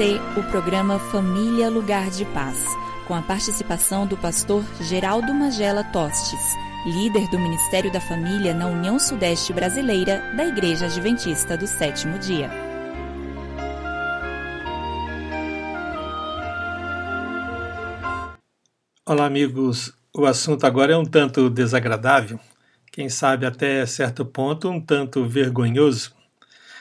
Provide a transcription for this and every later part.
você o programa Família Lugar de Paz, com a participação do pastor Geraldo Magela Tostes, líder do Ministério da Família na União Sudeste Brasileira da Igreja Adventista do Sétimo Dia. Olá, amigos. O assunto agora é um tanto desagradável, quem sabe até certo ponto um tanto vergonhoso.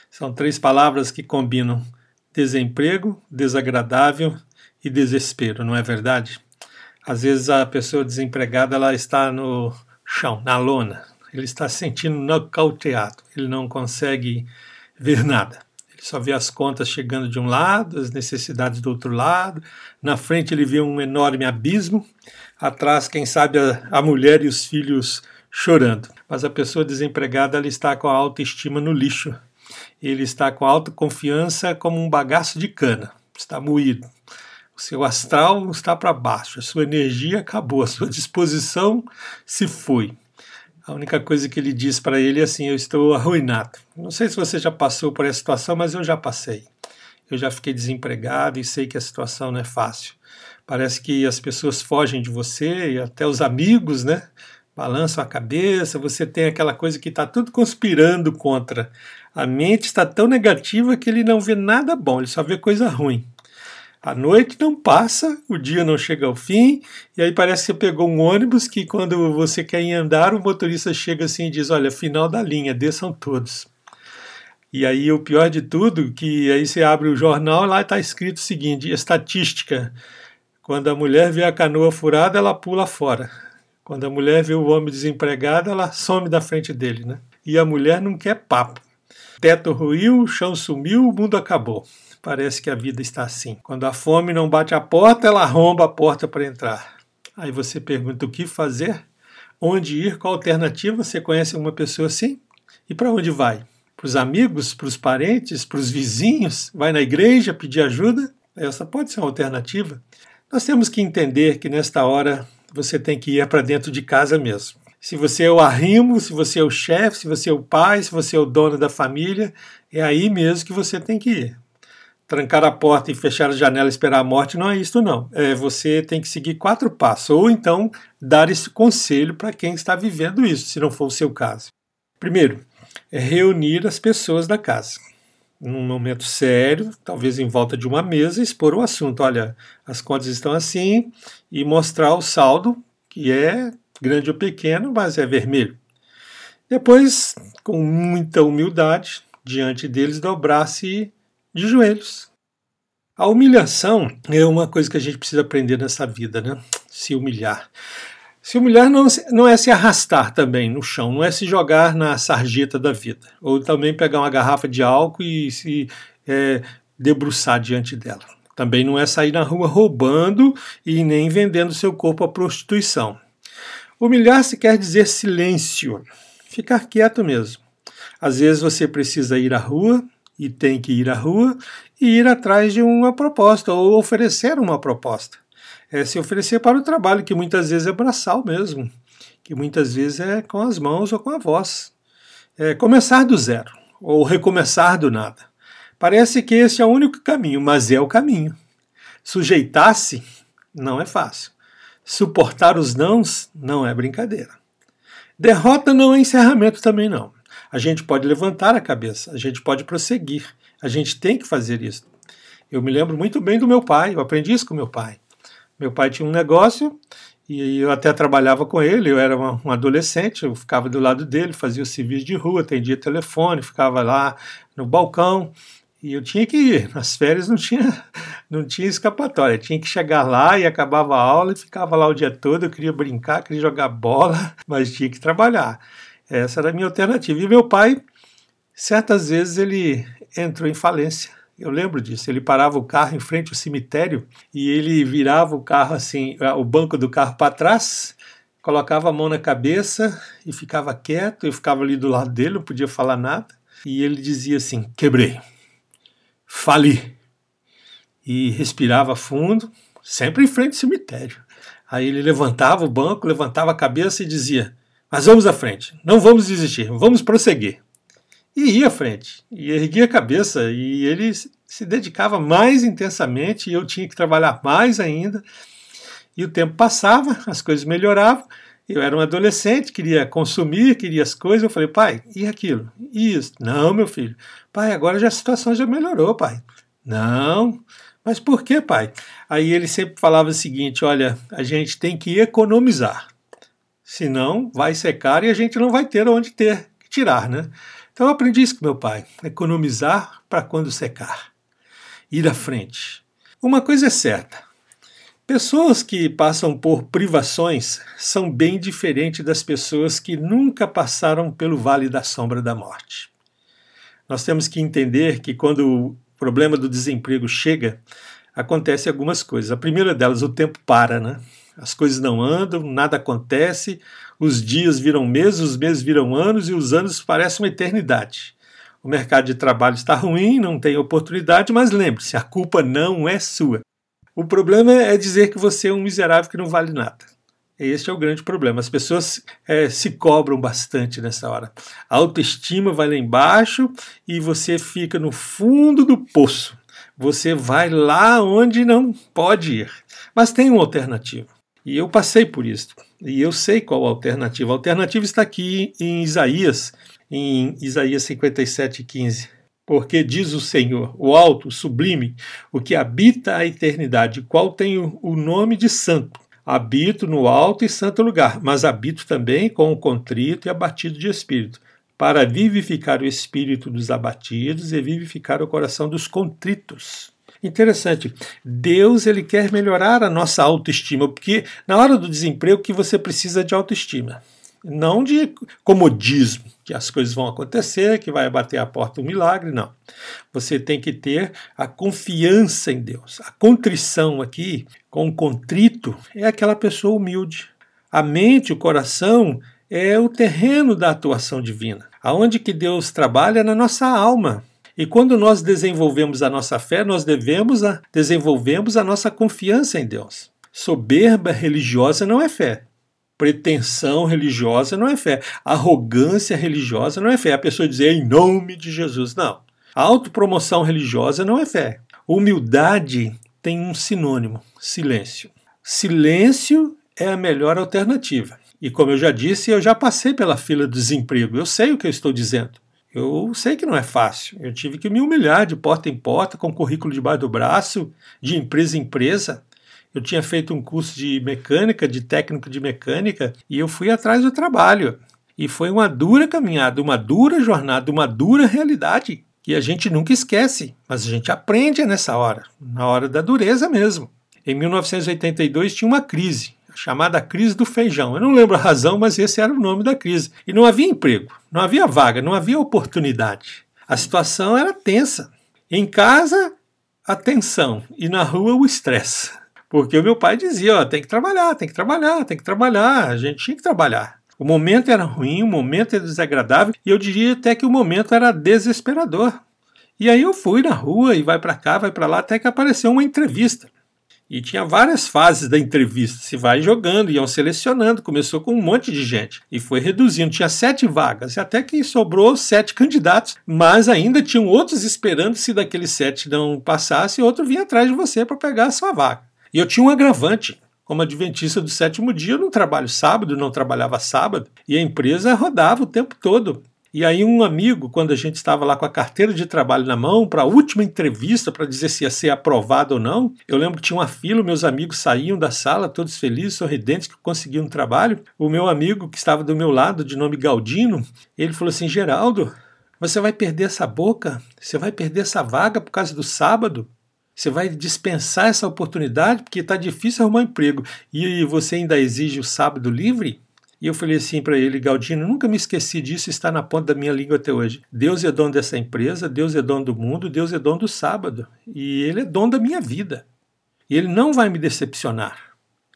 São três palavras que combinam desemprego, desagradável e desespero, não é verdade? Às vezes a pessoa desempregada ela está no chão, na lona, ele está se sentindo nocauteado, ele não consegue ver nada. Ele só vê as contas chegando de um lado, as necessidades do outro lado, na frente ele vê um enorme abismo, atrás, quem sabe, a, a mulher e os filhos chorando. Mas a pessoa desempregada ela está com a autoestima no lixo ele está com autoconfiança como um bagaço de cana, está moído. O seu astral está para baixo, a sua energia acabou, a sua disposição se foi. A única coisa que ele diz para ele é assim: Eu estou arruinado. Não sei se você já passou por essa situação, mas eu já passei. Eu já fiquei desempregado e sei que a situação não é fácil. Parece que as pessoas fogem de você e até os amigos, né? Balançam a cabeça, você tem aquela coisa que está tudo conspirando contra a mente está tão negativa que ele não vê nada bom, ele só vê coisa ruim. A noite não passa, o dia não chega ao fim, e aí parece que você pegou um ônibus que quando você quer ir andar, o motorista chega assim e diz: Olha, final da linha, desçam todos. E aí o pior de tudo, que aí você abre o jornal lá está escrito o seguinte: estatística. Quando a mulher vê a canoa furada, ela pula fora. Quando a mulher vê o homem desempregado, ela some da frente dele, né? E a mulher não quer papo. Teto ruiu, o chão sumiu, o mundo acabou. Parece que a vida está assim. Quando a fome não bate a porta, ela arromba a porta para entrar. Aí você pergunta o que fazer, onde ir, qual alternativa. Você conhece uma pessoa assim? E para onde vai? Para os amigos, para os parentes, para os vizinhos? Vai na igreja pedir ajuda? Essa pode ser uma alternativa. Nós temos que entender que nesta hora você tem que ir para dentro de casa mesmo se você é o arrimo, se você é o chefe, se você é o pai, se você é o dono da família, é aí mesmo que você tem que ir. Trancar a porta e fechar a janela e esperar a morte não é isso, não. É, você tem que seguir quatro passos, ou então dar esse conselho para quem está vivendo isso, se não for o seu caso. Primeiro, é reunir as pessoas da casa. Num momento sério, talvez em volta de uma mesa, expor o assunto. Olha, as contas estão assim, e mostrar o saldo, que é grande ou pequeno, mas é vermelho. Depois, com muita humildade, diante deles, dobrar-se de joelhos. A humilhação é uma coisa que a gente precisa aprender nessa vida, né? Se humilhar. Se humilhar não, não é se arrastar também no chão, não é se jogar na sarjeta da vida, ou também pegar uma garrafa de álcool e se é, debruçar diante dela. Também não é sair na rua roubando e nem vendendo seu corpo à prostituição. Humilhar-se quer dizer silêncio, ficar quieto mesmo. Às vezes você precisa ir à rua e tem que ir à rua e ir atrás de uma proposta ou oferecer uma proposta. É se oferecer para o trabalho, que muitas vezes é braçal mesmo, que muitas vezes é com as mãos ou com a voz. É começar do zero ou recomeçar do nada. Parece que esse é o único caminho, mas é o caminho. Sujeitar-se não é fácil. Suportar os nãos não é brincadeira. Derrota não é encerramento também não. A gente pode levantar a cabeça, a gente pode prosseguir, a gente tem que fazer isso. Eu me lembro muito bem do meu pai, eu aprendi isso com meu pai. Meu pai tinha um negócio e eu até trabalhava com ele, eu era um adolescente, eu ficava do lado dele, fazia o serviço de rua, atendia telefone, ficava lá no balcão e eu tinha que ir. Nas férias não tinha, não tinha escapatória. Tinha que chegar lá e acabava a aula e ficava lá o dia todo. Eu queria brincar, queria jogar bola, mas tinha que trabalhar. Essa era a minha alternativa. E meu pai, certas vezes, ele entrou em falência. Eu lembro disso. Ele parava o carro em frente ao cemitério e ele virava o carro assim, o banco do carro para trás, colocava a mão na cabeça e ficava quieto. Eu ficava ali do lado dele, não podia falar nada. E ele dizia assim: quebrei fali. E respirava fundo, sempre em frente ao cemitério. Aí ele levantava o banco, levantava a cabeça e dizia: Mas vamos à frente, não vamos desistir, vamos prosseguir. E ia à frente, e erguia a cabeça, e ele se dedicava mais intensamente, e eu tinha que trabalhar mais ainda. E o tempo passava, as coisas melhoravam, eu era um adolescente, queria consumir, queria as coisas. Eu falei, pai, e aquilo? E isso? Não, meu filho. Pai, agora já a situação já melhorou, pai. Não. Mas por que, pai? Aí ele sempre falava o seguinte: olha, a gente tem que economizar. Senão vai secar e a gente não vai ter onde ter que tirar, né? Então eu aprendi isso com meu pai: economizar para quando secar. Ir à frente. Uma coisa é certa: Pessoas que passam por privações são bem diferentes das pessoas que nunca passaram pelo vale da sombra da morte. Nós temos que entender que quando o problema do desemprego chega, acontece algumas coisas. A primeira delas, o tempo para, né? As coisas não andam, nada acontece, os dias viram meses, os meses viram anos e os anos parecem uma eternidade. O mercado de trabalho está ruim, não tem oportunidade, mas lembre-se, a culpa não é sua. O problema é dizer que você é um miserável que não vale nada. Este é o grande problema. As pessoas é, se cobram bastante nessa hora. A autoestima vai lá embaixo e você fica no fundo do poço. Você vai lá onde não pode ir. Mas tem uma alternativa. E eu passei por isso. E eu sei qual a alternativa. A alternativa está aqui em Isaías, em Isaías 57, 15. Porque diz o Senhor, o alto, o sublime, o que habita a eternidade, qual tem o nome de santo. Habito no alto e santo lugar, mas habito também com o contrito e abatido de espírito, para vivificar o espírito dos abatidos e vivificar o coração dos contritos. Interessante. Deus ele quer melhorar a nossa autoestima, porque na hora do desemprego que você precisa de autoestima não de comodismo, que as coisas vão acontecer, que vai bater a porta um milagre, não. Você tem que ter a confiança em Deus. A contrição aqui, com contrito, é aquela pessoa humilde. A mente, o coração, é o terreno da atuação divina. Aonde que Deus trabalha na nossa alma. E quando nós desenvolvemos a nossa fé, nós devemos a, desenvolvemos a nossa confiança em Deus. Soberba religiosa não é fé pretensão religiosa não é fé. Arrogância religiosa não é fé. A pessoa dizer em nome de Jesus. Não. Autopromoção religiosa não é fé. Humildade tem um sinônimo: silêncio. Silêncio é a melhor alternativa. E como eu já disse, eu já passei pela fila do desemprego. Eu sei o que eu estou dizendo. Eu sei que não é fácil. Eu tive que me humilhar de porta em porta, com currículo debaixo do braço, de empresa em empresa eu tinha feito um curso de mecânica, de técnico de mecânica, e eu fui atrás do trabalho. E foi uma dura caminhada, uma dura jornada, uma dura realidade que a gente nunca esquece, mas a gente aprende nessa hora, na hora da dureza mesmo. Em 1982 tinha uma crise, chamada crise do feijão. Eu não lembro a razão, mas esse era o nome da crise. E não havia emprego, não havia vaga, não havia oportunidade. A situação era tensa. Em casa, a tensão e na rua o estresse. Porque o meu pai dizia, ó, tem que trabalhar, tem que trabalhar, tem que trabalhar, a gente tinha que trabalhar. O momento era ruim, o momento era desagradável e eu diria até que o momento era desesperador. E aí eu fui na rua e vai para cá, vai para lá, até que apareceu uma entrevista. E tinha várias fases da entrevista. Se vai jogando, iam selecionando. Começou com um monte de gente e foi reduzindo. Tinha sete vagas, até que sobrou sete candidatos, mas ainda tinham outros esperando. Se daqueles sete não passasse, outro vinha atrás de você para pegar a sua vaga. E eu tinha um agravante. Como adventista do sétimo dia, eu não trabalho sábado, não trabalhava sábado, e a empresa rodava o tempo todo. E aí um amigo, quando a gente estava lá com a carteira de trabalho na mão, para a última entrevista para dizer se ia ser aprovado ou não, eu lembro que tinha uma fila, meus amigos saíam da sala, todos felizes, sorridentes, que conseguiam um trabalho. O meu amigo que estava do meu lado, de nome Galdino, ele falou assim, Geraldo, você vai perder essa boca? Você vai perder essa vaga por causa do sábado? Você vai dispensar essa oportunidade porque está difícil arrumar emprego e você ainda exige o sábado livre? E eu falei assim para ele, Galdino, nunca me esqueci disso, está na ponta da minha língua até hoje. Deus é dono dessa empresa, Deus é dono do mundo, Deus é dono do sábado. E Ele é dono da minha vida. E Ele não vai me decepcionar.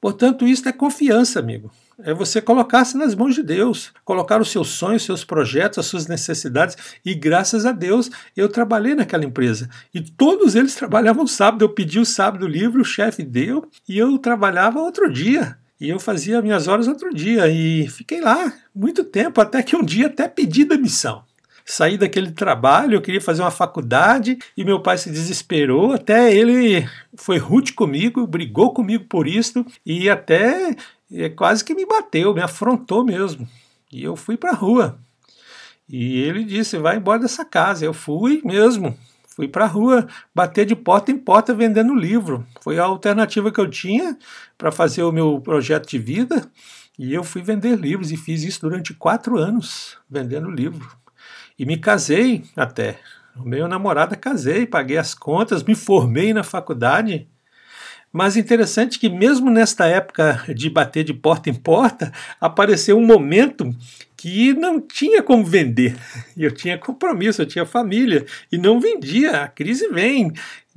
Portanto, isso é confiança, amigo é você colocar-se nas mãos de Deus, colocar os seus sonhos, seus projetos, as suas necessidades. E graças a Deus eu trabalhei naquela empresa. E todos eles trabalhavam sábado. Eu pedi o sábado livre, o chefe deu, e eu trabalhava outro dia. E eu fazia minhas horas outro dia. E fiquei lá muito tempo, até que um dia até pedi demissão. saí daquele trabalho, eu queria fazer uma faculdade e meu pai se desesperou. Até ele foi rude comigo, brigou comigo por isso e até é, quase que me bateu, me afrontou mesmo. E eu fui para a rua. E ele disse: vai embora dessa casa. Eu fui mesmo. Fui para a rua bater de porta em porta vendendo livro. Foi a alternativa que eu tinha para fazer o meu projeto de vida. E eu fui vender livros e fiz isso durante quatro anos, vendendo livro. E me casei até. O meu namorado casei, paguei as contas, me formei na faculdade. Mas interessante que mesmo nesta época de bater de porta em porta, apareceu um momento que não tinha como vender. Eu tinha compromisso, eu tinha família e não vendia. A crise vem.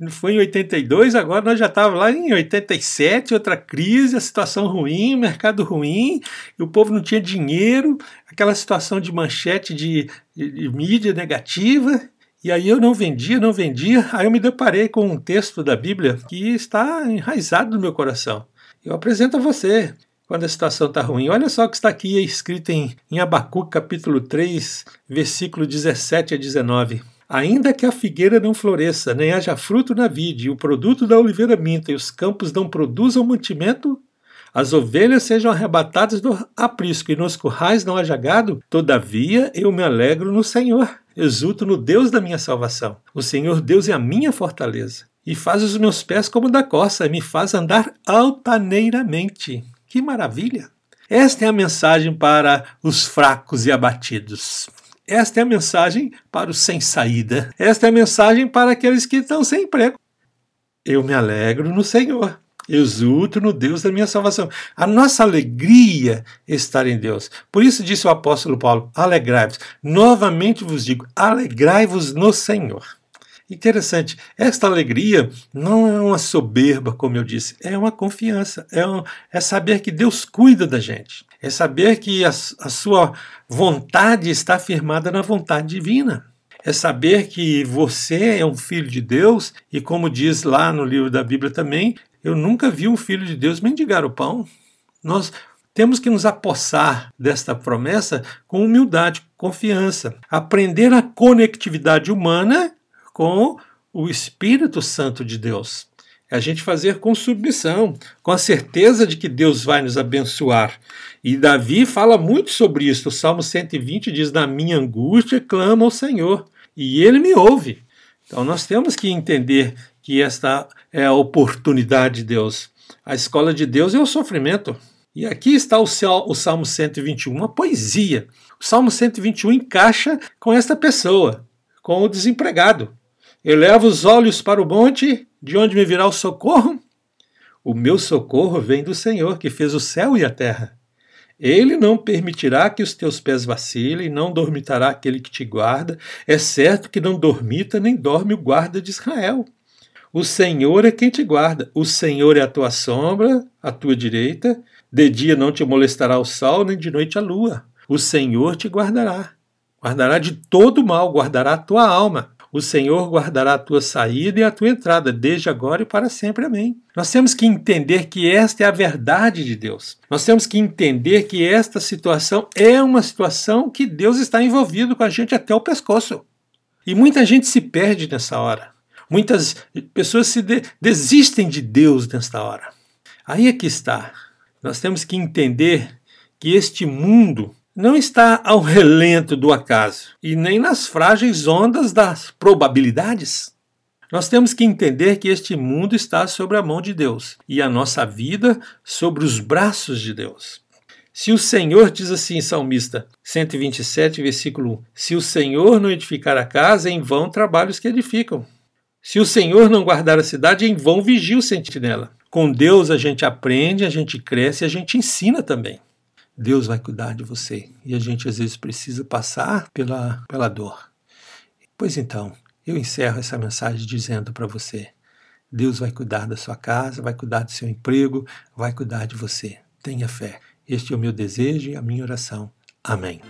Foi em 82, agora nós já estávamos lá em 87, outra crise, a situação ruim, mercado ruim, e o povo não tinha dinheiro, aquela situação de manchete de, de, de mídia negativa. E aí eu não vendia, não vendia. Aí eu me deparei com um texto da Bíblia que está enraizado no meu coração. Eu apresento a você quando a situação está ruim. Olha só o que está aqui escrito em, em Abacuque, capítulo 3, versículo 17 a 19. Ainda que a figueira não floresça, nem haja fruto na vide, e o produto da oliveira minta, e os campos não produzam mantimento, as ovelhas sejam arrebatadas do aprisco, e nos currais não haja gado, todavia eu me alegro no Senhor, exulto no Deus da minha salvação. O Senhor Deus é a minha fortaleza, e faz os meus pés como da corça, e me faz andar altaneiramente. Que maravilha! Esta é a mensagem para os fracos e abatidos. Esta é a mensagem para os sem saída. Esta é a mensagem para aqueles que estão sem emprego. Eu me alegro no Senhor. Exulto no Deus da minha salvação. A nossa alegria estar em Deus. Por isso disse o apóstolo Paulo: alegrai-vos. Novamente vos digo: alegrai-vos no Senhor. Interessante, esta alegria não é uma soberba, como eu disse, é uma confiança, é, um, é saber que Deus cuida da gente, é saber que a, a sua vontade está firmada na vontade divina. É saber que você é um filho de Deus e, como diz lá no livro da Bíblia também, eu nunca vi um filho de Deus mendigar o pão. Nós temos que nos apossar desta promessa com humildade, confiança, aprender a conectividade humana com o Espírito Santo de Deus. É a gente fazer com submissão, com a certeza de que Deus vai nos abençoar. E Davi fala muito sobre isso. O Salmo 120 diz: Na minha angústia clama ao Senhor, e ele me ouve. Então nós temos que entender que esta é a oportunidade de Deus. A escola de Deus é o sofrimento. E aqui está o Salmo 121, uma poesia. O Salmo 121 encaixa com esta pessoa, com o desempregado. Eleva os olhos para o monte, de onde me virá o socorro? O meu socorro vem do Senhor, que fez o céu e a terra. Ele não permitirá que os teus pés vacilem, não dormitará aquele que te guarda. É certo que não dormita nem dorme o guarda de Israel. O Senhor é quem te guarda. O Senhor é a tua sombra, a tua direita. De dia não te molestará o sol, nem de noite a lua. O Senhor te guardará. Guardará de todo mal, guardará a tua alma. O Senhor guardará a tua saída e a tua entrada, desde agora e para sempre. Amém. Nós temos que entender que esta é a verdade de Deus. Nós temos que entender que esta situação é uma situação que Deus está envolvido com a gente até o pescoço. E muita gente se perde nessa hora. Muitas pessoas se de desistem de Deus nesta hora. Aí é que está. Nós temos que entender que este mundo não está ao relento do acaso e nem nas frágeis ondas das probabilidades. Nós temos que entender que este mundo está sobre a mão de Deus e a nossa vida sobre os braços de Deus. Se o Senhor, diz assim, Salmista 127, versículo 1: Se o Senhor não edificar a casa, em vão trabalhos que edificam. Se o Senhor não guardar a cidade, em vão vigia o sentinela. Com Deus a gente aprende, a gente cresce e a gente ensina também. Deus vai cuidar de você. E a gente às vezes precisa passar pela, pela dor. Pois então, eu encerro essa mensagem dizendo para você: Deus vai cuidar da sua casa, vai cuidar do seu emprego, vai cuidar de você. Tenha fé. Este é o meu desejo e a minha oração. Amém.